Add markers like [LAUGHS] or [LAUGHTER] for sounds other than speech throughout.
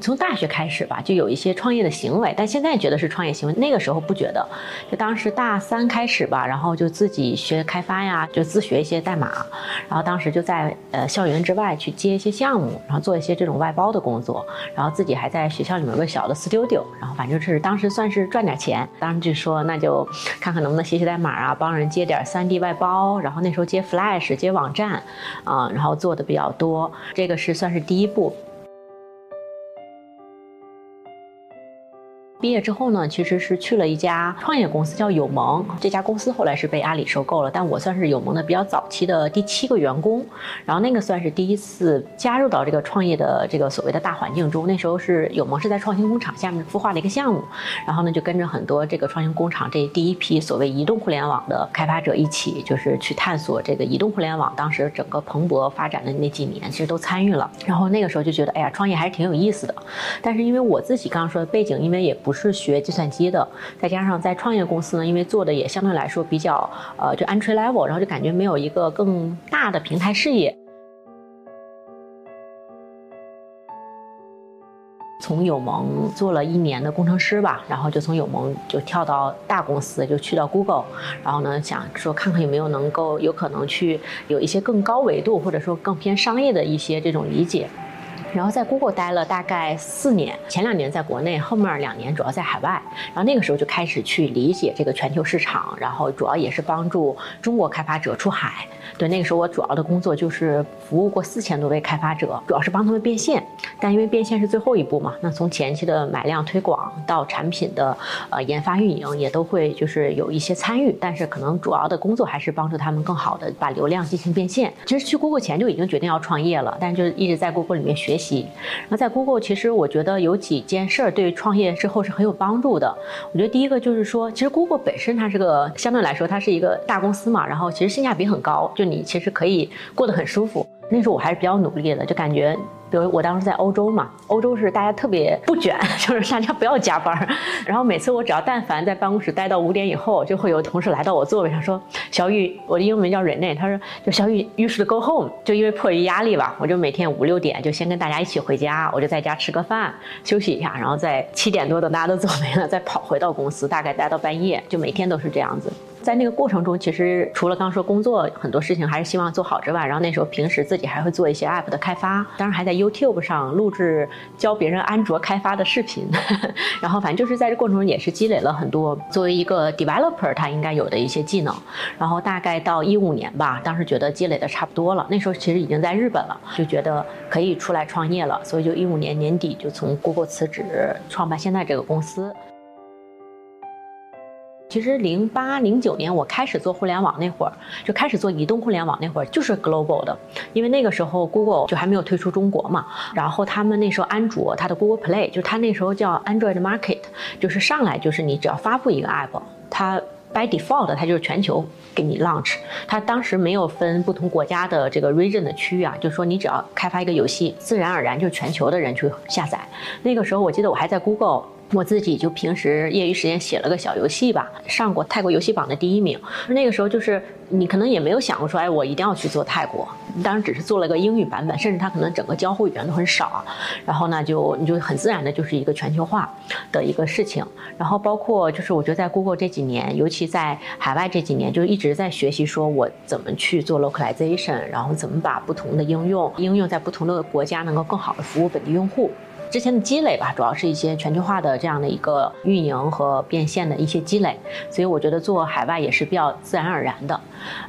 从大学开始吧，就有一些创业的行为，但现在觉得是创业行为，那个时候不觉得。就当时大三开始吧，然后就自己学开发呀，就自学一些代码，然后当时就在呃校园之外去接一些项目，然后做一些这种外包的工作，然后自己还在学校里面有个小的 studio，然后反正是当时算是赚点钱。当时就说那就看看能不能写写代码啊，帮人接点 3D 外包，然后那时候接 Flash 接网站，啊，然后做的比较多，这个是算是第一步。毕业之后呢，其实是去了一家创业公司，叫友盟。这家公司后来是被阿里收购了，但我算是友盟的比较早期的第七个员工。然后那个算是第一次加入到这个创业的这个所谓的大环境中。那时候是友盟是在创新工厂下面孵化的一个项目，然后呢就跟着很多这个创新工厂这第一批所谓移动互联网的开发者一起，就是去探索这个移动互联网当时整个蓬勃发展的那几年，其实都参与了。然后那个时候就觉得，哎呀，创业还是挺有意思的。但是因为我自己刚刚说的背景，因为也不是学计算机的，再加上在创业公司呢，因为做的也相对来说比较呃，就 entry level，然后就感觉没有一个更大的平台视野。从友盟做了一年的工程师吧，然后就从友盟就跳到大公司，就去到 Google，然后呢想说看看有没有能够有可能去有一些更高维度或者说更偏商业的一些这种理解。然后在 Google 待了大概四年，前两年在国内，后面两年主要在海外。然后那个时候就开始去理解这个全球市场，然后主要也是帮助中国开发者出海。对，那个时候我主要的工作就是服务过四千多位开发者，主要是帮他们变现。但因为变现是最后一步嘛，那从前期的买量推广到产品的呃研发运营也都会就是有一些参与，但是可能主要的工作还是帮助他们更好的把流量进行变现。其实去 Google 前就已经决定要创业了，但就一直在 Google 里面学习。然后在 Google 其实我觉得有几件事儿对创业之后是很有帮助的。我觉得第一个就是说，其实 Google 本身它是个相对来说它是一个大公司嘛，然后其实性价比很高，就你其实可以过得很舒服。那时候我还是比较努力的，就感觉。比如我当时在欧洲嘛，欧洲是大家特别不卷，[LAUGHS] 就是大家不要加班。然后每次我只要但凡在办公室待到五点以后，就会有同事来到我座位上说：“小雨，我的英文名叫 Rene，他说就小雨，you should go home。”就因为迫于压力吧，我就每天五六点就先跟大家一起回家，我就在家吃个饭，休息一下，然后在七点多等大家都 [LAUGHS] 走没了，再跑回到公司，大概待到半夜，就每天都是这样子。在那个过程中，其实除了刚说工作很多事情还是希望做好之外，然后那时候平时自己还会做一些 app 的开发，当然还在 YouTube 上录制教别人安卓开发的视频，[LAUGHS] 然后反正就是在这过程中也是积累了很多作为一个 developer 他应该有的一些技能。然后大概到一五年吧，当时觉得积累的差不多了，那时候其实已经在日本了，就觉得可以出来创业了，所以就一五年年底就从 Google 辞职，创办现在这个公司。其实零八零九年我开始做互联网那会儿，就开始做移动互联网那会儿就是 global 的，因为那个时候 Google 就还没有退出中国嘛。然后他们那时候安卓它的 Google Play 就它那时候叫 Android Market，就是上来就是你只要发布一个 app，它 by default 它就是全球给你 launch。它当时没有分不同国家的这个 region 的区域啊，就是说你只要开发一个游戏，自然而然就全球的人去下载。那个时候我记得我还在 Google。我自己就平时业余时间写了个小游戏吧，上过泰国游戏榜的第一名。那个时候就是你可能也没有想过说，哎，我一定要去做泰国。当然只是做了个英语版本，甚至它可能整个交互语言都很少。然后呢，就你就很自然的就是一个全球化的一个事情。然后包括就是我觉得在 Google 这几年，尤其在海外这几年，就一直在学习说我怎么去做 localization，然后怎么把不同的应用应用在不同的国家能够更好的服务本地用户。之前的积累吧，主要是一些全球化的这样的一个运营和变现的一些积累，所以我觉得做海外也是比较自然而然的。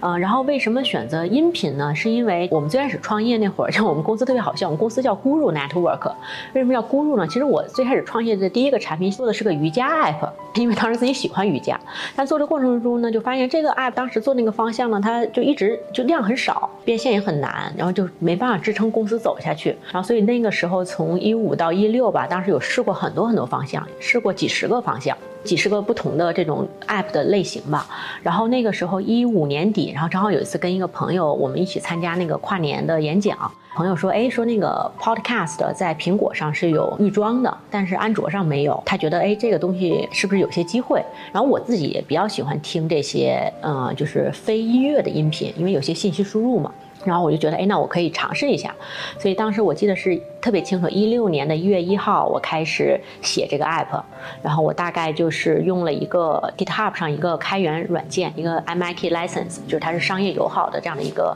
嗯，然后为什么选择音频呢？是因为我们最开始创业那会儿，就我们公司特别好笑，我们公司叫 Guru Network。为什么叫 Guru 呢？其实我最开始创业的第一个产品做的是个瑜伽 app，因为当时自己喜欢瑜伽。但做的过程中呢，就发现这个 app 当时做那个方向呢，它就一直就量很少，变现也很难，然后就没办法支撑公司走下去。然后所以那个时候从一五到一六吧，当时有试过很多很多方向，试过几十个方向，几十个不同的这种 app 的类型吧。然后那个时候一五年底，然后正好有一次跟一个朋友，我们一起参加那个跨年的演讲。朋友说，哎，说那个 podcast 在苹果上是有预装的，但是安卓上没有。他觉得，哎，这个东西是不是有些机会？然后我自己也比较喜欢听这些，嗯，就是非音乐的音频，因为有些信息输入嘛。然后我就觉得，哎，那我可以尝试一下。所以当时我记得是。特别清楚，一六年的一月一号我开始写这个 app，然后我大概就是用了一个 GitHub 上一个开源软件，一个 MIT license，就是它是商业友好的这样的一个。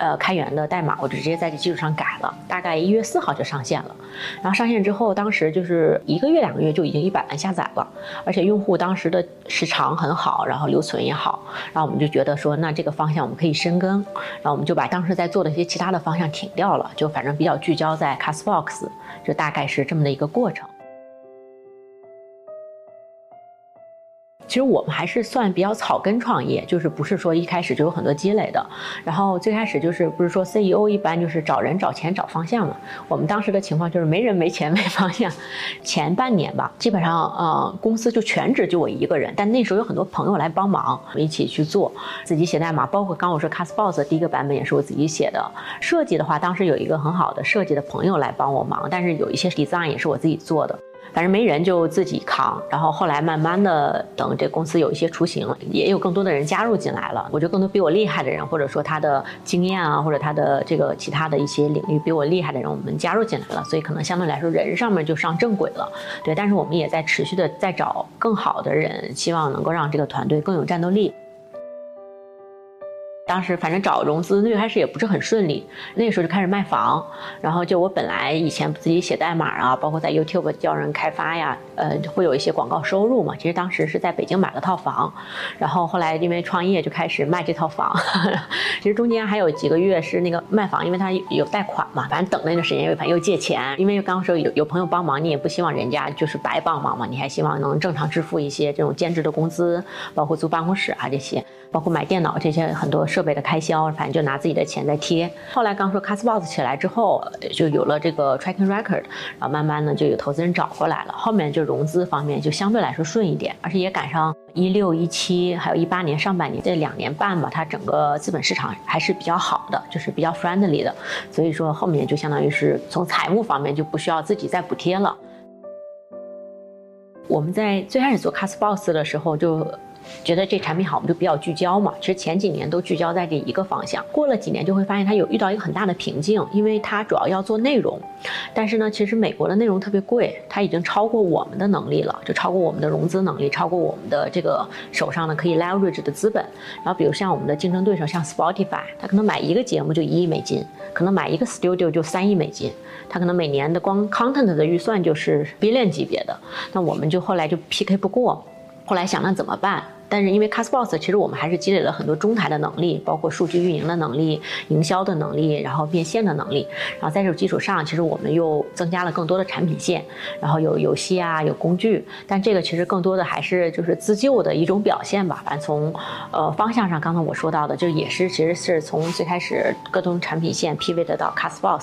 呃，开源的代码，我就直接在这基础上改了，大概一月四号就上线了。然后上线之后，当时就是一个月、两个月就已经一百万下载了，而且用户当时的时长很好，然后留存也好。然后我们就觉得说，那这个方向我们可以深耕。然后我们就把当时在做的一些其他的方向停掉了，就反正比较聚焦在 box 就大概是这么的一个过程。其实我们还是算比较草根创业，就是不是说一开始就有很多积累的。然后最开始就是不是说 CEO 一般就是找人、找钱、找方向嘛。我们当时的情况就是没人、没钱、没方向。前半年吧，基本上呃公司就全职就我一个人，但那时候有很多朋友来帮忙，我们一起去做，自己写代码，包括刚我说 Castbox 第一个版本也是我自己写的。设计的话，当时有一个很好的设计的朋友来帮我忙，但是有一些 design 也是我自己做的。反正没人就自己扛，然后后来慢慢的，等这公司有一些雏形，也有更多的人加入进来了。我觉得更多比我厉害的人，或者说他的经验啊，或者他的这个其他的一些领域比我厉害的人，我们加入进来了，所以可能相对来说人上面就上正轨了。对，但是我们也在持续的在找更好的人，希望能够让这个团队更有战斗力。当时反正找融资最开始也不是很顺利，那时候就开始卖房，然后就我本来以前自己写代码啊，包括在 YouTube 教人开发呀，呃，会有一些广告收入嘛。其实当时是在北京买了套房，然后后来因为创业就开始卖这套房。[LAUGHS] 其实中间还有几个月是那个卖房，因为他有贷款嘛，反正等那段时间又反又借钱，因为刚刚说有有朋友帮忙，你也不希望人家就是白帮忙嘛，你还希望能正常支付一些这种兼职的工资，包括租办公室啊这些。包括买电脑这些很多设备的开销，反正就拿自己的钱在贴。后来刚说 Castbox 起来之后，就有了这个 Tracking Record，然后慢慢呢就有投资人找过来了。后面就融资方面就相对来说顺一点，而且也赶上一六一七还有一八年上半年这两年半吧，它整个资本市场还是比较好的，就是比较 friendly 的。所以说后面就相当于是从财务方面就不需要自己再补贴了。我们在最开始做 Castbox 的时候就。觉得这产品好，我们就比较聚焦嘛。其实前几年都聚焦在这一个方向，过了几年就会发现它有遇到一个很大的瓶颈，因为它主要要做内容，但是呢，其实美国的内容特别贵，它已经超过我们的能力了，就超过我们的融资能力，超过我们的这个手上呢可以 leverage 的资本。然后比如像我们的竞争对手，像 Spotify，它可能买一个节目就一亿美金，可能买一个 studio 就三亿美金，它可能每年的光 content 的预算就是 billion 级别的。那我们就后来就 PK 不过，后来想那怎么办？但是因为 Castbox，其实我们还是积累了很多中台的能力，包括数据运营的能力、营销的能力，然后变现的能力。然后在这种基础上，其实我们又增加了更多的产品线，然后有游戏啊，有工具。但这个其实更多的还是就是自救的一种表现吧。反正从呃方向上，刚才我说到的，就也是其实是从最开始各种产品线 pivot 到 Castbox，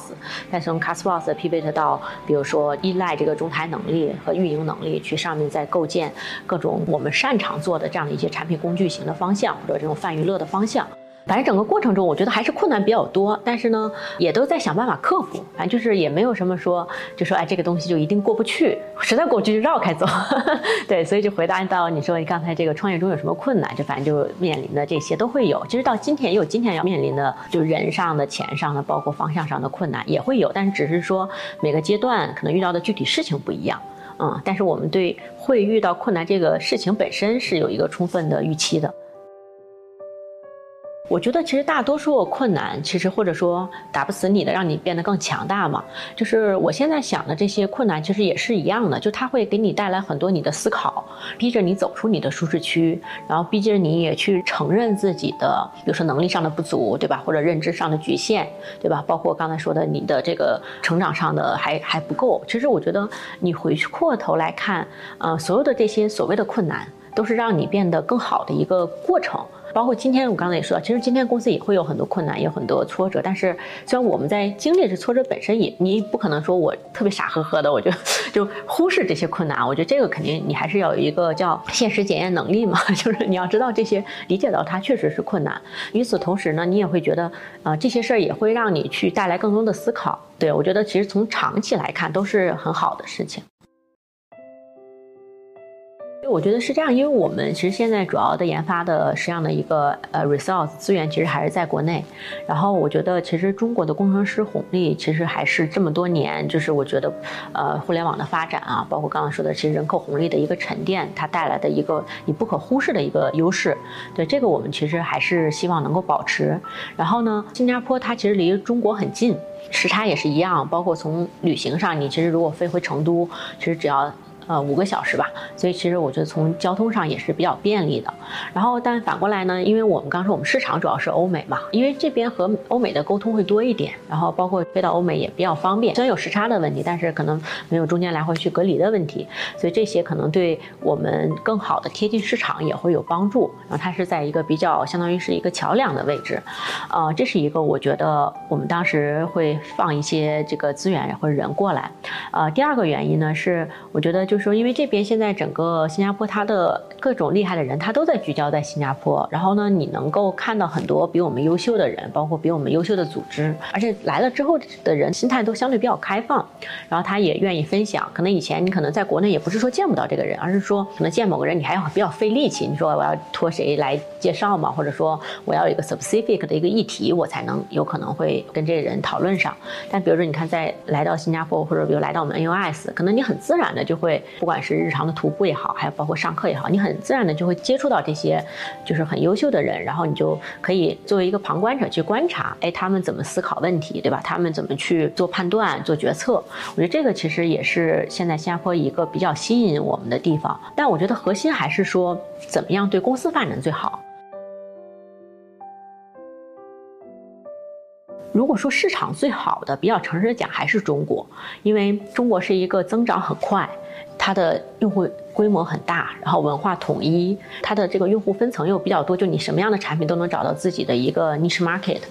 再从 Castbox pivot 到比如说依赖这个中台能力和运营能力，去上面再构建各种我们擅长做的这样的。一些产品工具型的方向，或者这种泛娱乐的方向，反正整个过程中，我觉得还是困难比较多，但是呢，也都在想办法克服。反正就是也没有什么说，就说哎，这个东西就一定过不去，实在过不去就绕开走。[LAUGHS] 对，所以就回答到你说你刚才这个创业中有什么困难，就反正就面临的这些都会有。其实到今天也有今天要面临的，就人上的、钱上的，包括方向上的困难也会有，但是只是说每个阶段可能遇到的具体事情不一样。嗯，但是我们对会遇到困难这个事情本身是有一个充分的预期的。我觉得其实大多数困难，其实或者说打不死你的，让你变得更强大嘛。就是我现在想的这些困难，其实也是一样的，就它会给你带来很多你的思考，逼着你走出你的舒适区，然后逼着你也去承认自己的，比如说能力上的不足，对吧？或者认知上的局限，对吧？包括刚才说的你的这个成长上的还还不够。其实我觉得你回去过头来看，呃，所有的这些所谓的困难，都是让你变得更好的一个过程。包括今天我刚才也说到，其实今天公司也会有很多困难，有很多挫折。但是虽然我们在经历这挫折本身，也你不可能说我特别傻呵呵的，我就就忽视这些困难。我觉得这个肯定你还是要有一个叫现实检验能力嘛，[LAUGHS] 就是你要知道这些，理解到它确实是困难。与此同时呢，你也会觉得啊，这些事儿也会让你去带来更多的思考。对我觉得其实从长期来看都是很好的事情。我觉得是这样，因为我们其实现在主要的研发的实际上的一个呃 resource 资源其实还是在国内。然后我觉得其实中国的工程师红利其实还是这么多年，就是我觉得呃互联网的发展啊，包括刚刚说的其实人口红利的一个沉淀，它带来的一个你不可忽视的一个优势。对这个我们其实还是希望能够保持。然后呢，新加坡它其实离中国很近，时差也是一样，包括从旅行上，你其实如果飞回成都，其实只要。呃，五个小时吧，所以其实我觉得从交通上也是比较便利的。然后，但反过来呢，因为我们刚说我们市场主要是欧美嘛，因为这边和欧美的沟通会多一点，然后包括飞到欧美也比较方便。虽然有时差的问题，但是可能没有中间来回去隔离的问题，所以这些可能对我们更好的贴近市场也会有帮助。然后它是在一个比较相当于是一个桥梁的位置，呃，这是一个我觉得我们当时会放一些这个资源或者人过来。呃，第二个原因呢是我觉得就。说，因为这边现在整个新加坡，它的各种厉害的人，他都在聚焦在新加坡。然后呢，你能够看到很多比我们优秀的人，包括比我们优秀的组织，而且来了之后的人心态都相对比较开放，然后他也愿意分享。可能以前你可能在国内也不是说见不到这个人，而是说可能见某个人你还要比较费力气。你说我要托谁来介绍嘛，或者说我要有一个 specific 的一个议题，我才能有可能会跟这个人讨论上。但比如说你看，在来到新加坡，或者比如来到我们 NUS，可能你很自然的就会。不管是日常的徒步也好，还有包括上课也好，你很自然的就会接触到这些，就是很优秀的人，然后你就可以作为一个旁观者去观察，哎，他们怎么思考问题，对吧？他们怎么去做判断、做决策？我觉得这个其实也是现在新加坡一个比较吸引我们的地方。但我觉得核心还是说，怎么样对公司发展最好。如果说市场最好的，比较诚实的讲，还是中国，因为中国是一个增长很快，它的用户规模很大，然后文化统一，它的这个用户分层又比较多，就你什么样的产品都能找到自己的一个 niche market。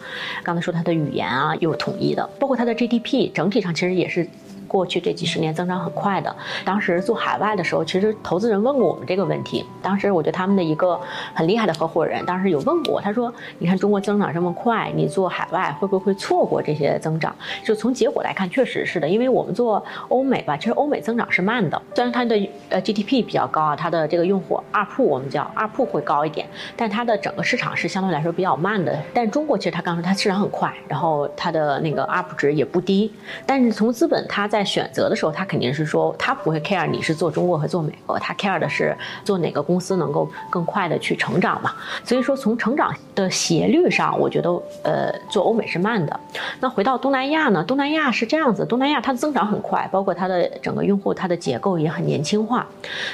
刚才说它的语言啊，又统一的，包括它的 GDP 整体上其实也是。过去这几十年增长很快的，当时做海外的时候，其实投资人问过我们这个问题。当时我觉得他们的一个很厉害的合伙人，当时有问过我，他说：“你看中国增长这么快，你做海外会不会错过这些增长？”就从结果来看，确实是的，因为我们做欧美吧，其实欧美增长是慢的，虽然它的呃 GDP 比较高啊，它的这个用户二铺我们叫二铺会高一点，但它的整个市场是相对来说比较慢的。但中国其实他刚说它市场很快，然后它的那个 UP 值也不低，但是从资本它在在选择的时候，他肯定是说他不会 care 你是做中国和做美国，他 care 的是做哪个公司能够更快的去成长嘛。所以说从成长的斜率上，我觉得呃做欧美是慢的。那回到东南亚呢？东南亚是这样子，东南亚它的增长很快，包括它的整个用户它的结构也很年轻化。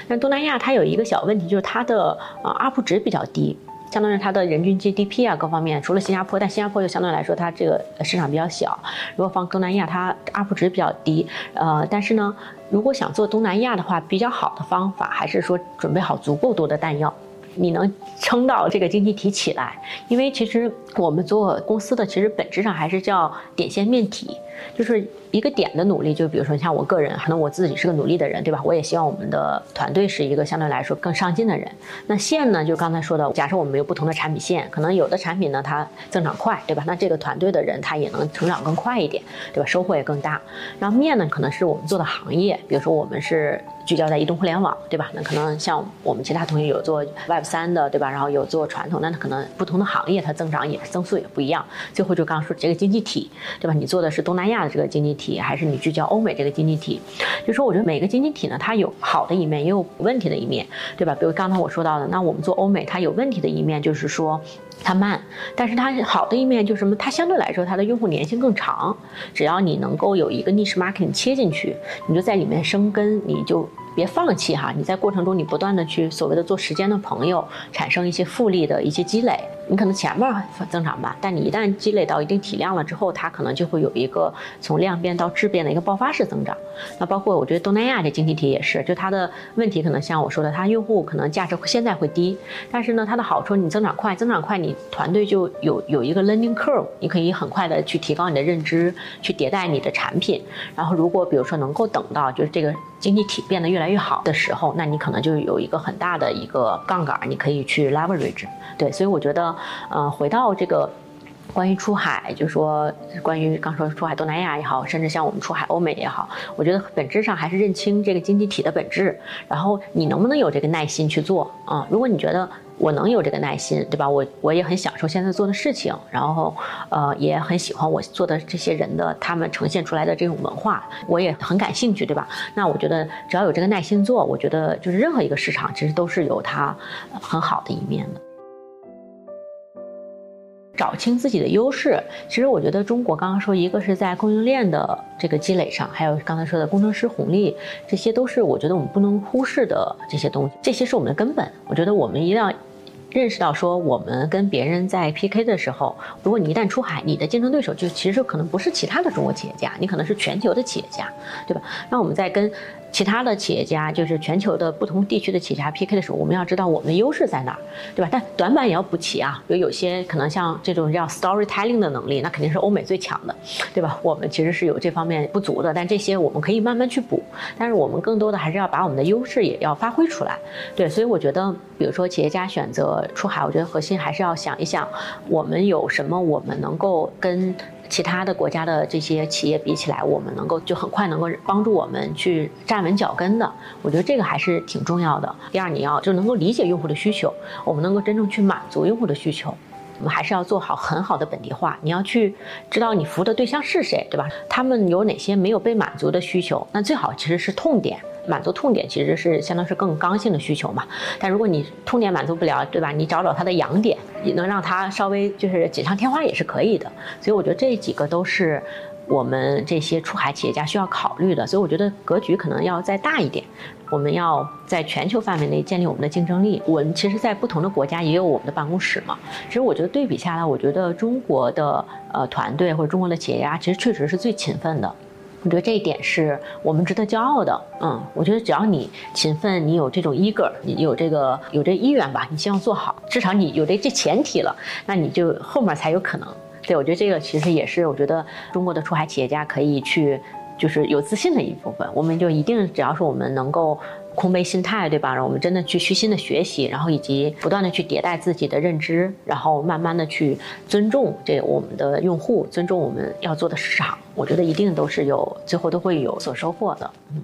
但东南亚它有一个小问题，就是它的啊 UP 值比较低。相当于它的人均 GDP 啊，各方面除了新加坡，但新加坡又相对来说它这个市场比较小。如果放东南亚，它 UP 值比较低。呃，但是呢，如果想做东南亚的话，比较好的方法还是说准备好足够多的弹药，你能撑到这个经济体起来。因为其实我们做公司的，其实本质上还是叫点线面体。就是一个点的努力，就比如说像我个人，可能我自己是个努力的人，对吧？我也希望我们的团队是一个相对来说更上进的人。那线呢，就刚才说的，假设我们有不同的产品线，可能有的产品呢它增长快，对吧？那这个团队的人他也能成长更快一点，对吧？收获也更大。然后面呢，可能是我们做的行业，比如说我们是聚焦在移动互联网，对吧？那可能像我们其他同学有做 Web 三的，对吧？然后有做传统，那可能不同的行业它增长也增速也不一样。最后就刚刚说这个经济体，对吧？你做的是东南南。亚的这个经济体，还是你聚焦欧美这个经济体，就说我觉得每个经济体呢，它有好的一面，也有问题的一面，对吧？比如刚才我说到的，那我们做欧美，它有问题的一面就是说它慢，但是它好的一面就是什么？它相对来说它的用户粘性更长，只要你能够有一个 niche market 切进去，你就在里面生根，你就。别放弃哈！你在过程中，你不断的去所谓的做时间的朋友，产生一些复利的一些积累。你可能前面增长慢，但你一旦积累到一定体量了之后，它可能就会有一个从量变到质变的一个爆发式增长。那包括我觉得东南亚这经济体也是，就它的问题可能像我说的，它用户可能价值现在会低，但是呢，它的好处你增长快，增长快你团队就有有一个 learning curve，你可以很快的去提高你的认知，去迭代你的产品。然后如果比如说能够等到就是这个。经济体变得越来越好的时候，那你可能就有一个很大的一个杠杆，你可以去 leverage。对，所以我觉得，呃，回到这个关于出海，就说关于刚说出海东南亚也好，甚至像我们出海欧美也好，我觉得本质上还是认清这个经济体的本质，然后你能不能有这个耐心去做啊？如果你觉得我能有这个耐心，对吧？我我也很享受现在做的事情，然后呃也很喜欢我做的这些人的他们呈现出来的这种文化，我也很感兴趣，对吧？那我觉得只要有这个耐心做，我觉得就是任何一个市场其实都是有它很好的一面的。找清自己的优势，其实我觉得中国刚刚说，一个是在供应链的这个积累上，还有刚才说的工程师红利，这些都是我觉得我们不能忽视的这些东西，这些是我们的根本。我觉得我们一定要认识到，说我们跟别人在 PK 的时候，如果你一旦出海，你的竞争对手就其实可能不是其他的中国企业家，你可能是全球的企业家，对吧？那我们在跟其他的企业家就是全球的不同地区的企业家 PK 的时候，我们要知道我们的优势在哪儿，对吧？但短板也要补齐啊。有有些可能像这种叫 storytelling 的能力，那肯定是欧美最强的，对吧？我们其实是有这方面不足的，但这些我们可以慢慢去补。但是我们更多的还是要把我们的优势也要发挥出来。对，所以我觉得，比如说企业家选择出海，我觉得核心还是要想一想，我们有什么我们能够跟。其他的国家的这些企业比起来，我们能够就很快能够帮助我们去站稳脚跟的，我觉得这个还是挺重要的。第二，你要就能够理解用户的需求，我们能够真正去满足用户的需求，我们还是要做好很好的本地化。你要去知道你服务的对象是谁，对吧？他们有哪些没有被满足的需求？那最好其实是痛点。满足痛点其实是相当是更刚性的需求嘛，但如果你痛点满足不了，对吧？你找找它的痒点，也能让它稍微就是锦上添花也是可以的。所以我觉得这几个都是我们这些出海企业家需要考虑的。所以我觉得格局可能要再大一点，我们要在全球范围内建立我们的竞争力。我们其实，在不同的国家也有我们的办公室嘛。其实我觉得对比下来，我觉得中国的呃团队或者中国的企业家，其实确实是最勤奋的。我觉得这一点是我们值得骄傲的。嗯，我觉得只要你勤奋，你有这种 eager，你有这个有这意愿吧，你希望做好，至少你有这这前提了，那你就后面才有可能。对，我觉得这个其实也是我觉得中国的出海企业家可以去就是有自信的一部分。我们就一定只要是我们能够。空杯心态，对吧？让我们真的去虚心的学习，然后以及不断的去迭代自己的认知，然后慢慢的去尊重这我们的用户，尊重我们要做的市场。我觉得一定都是有，最后都会有所收获的。嗯。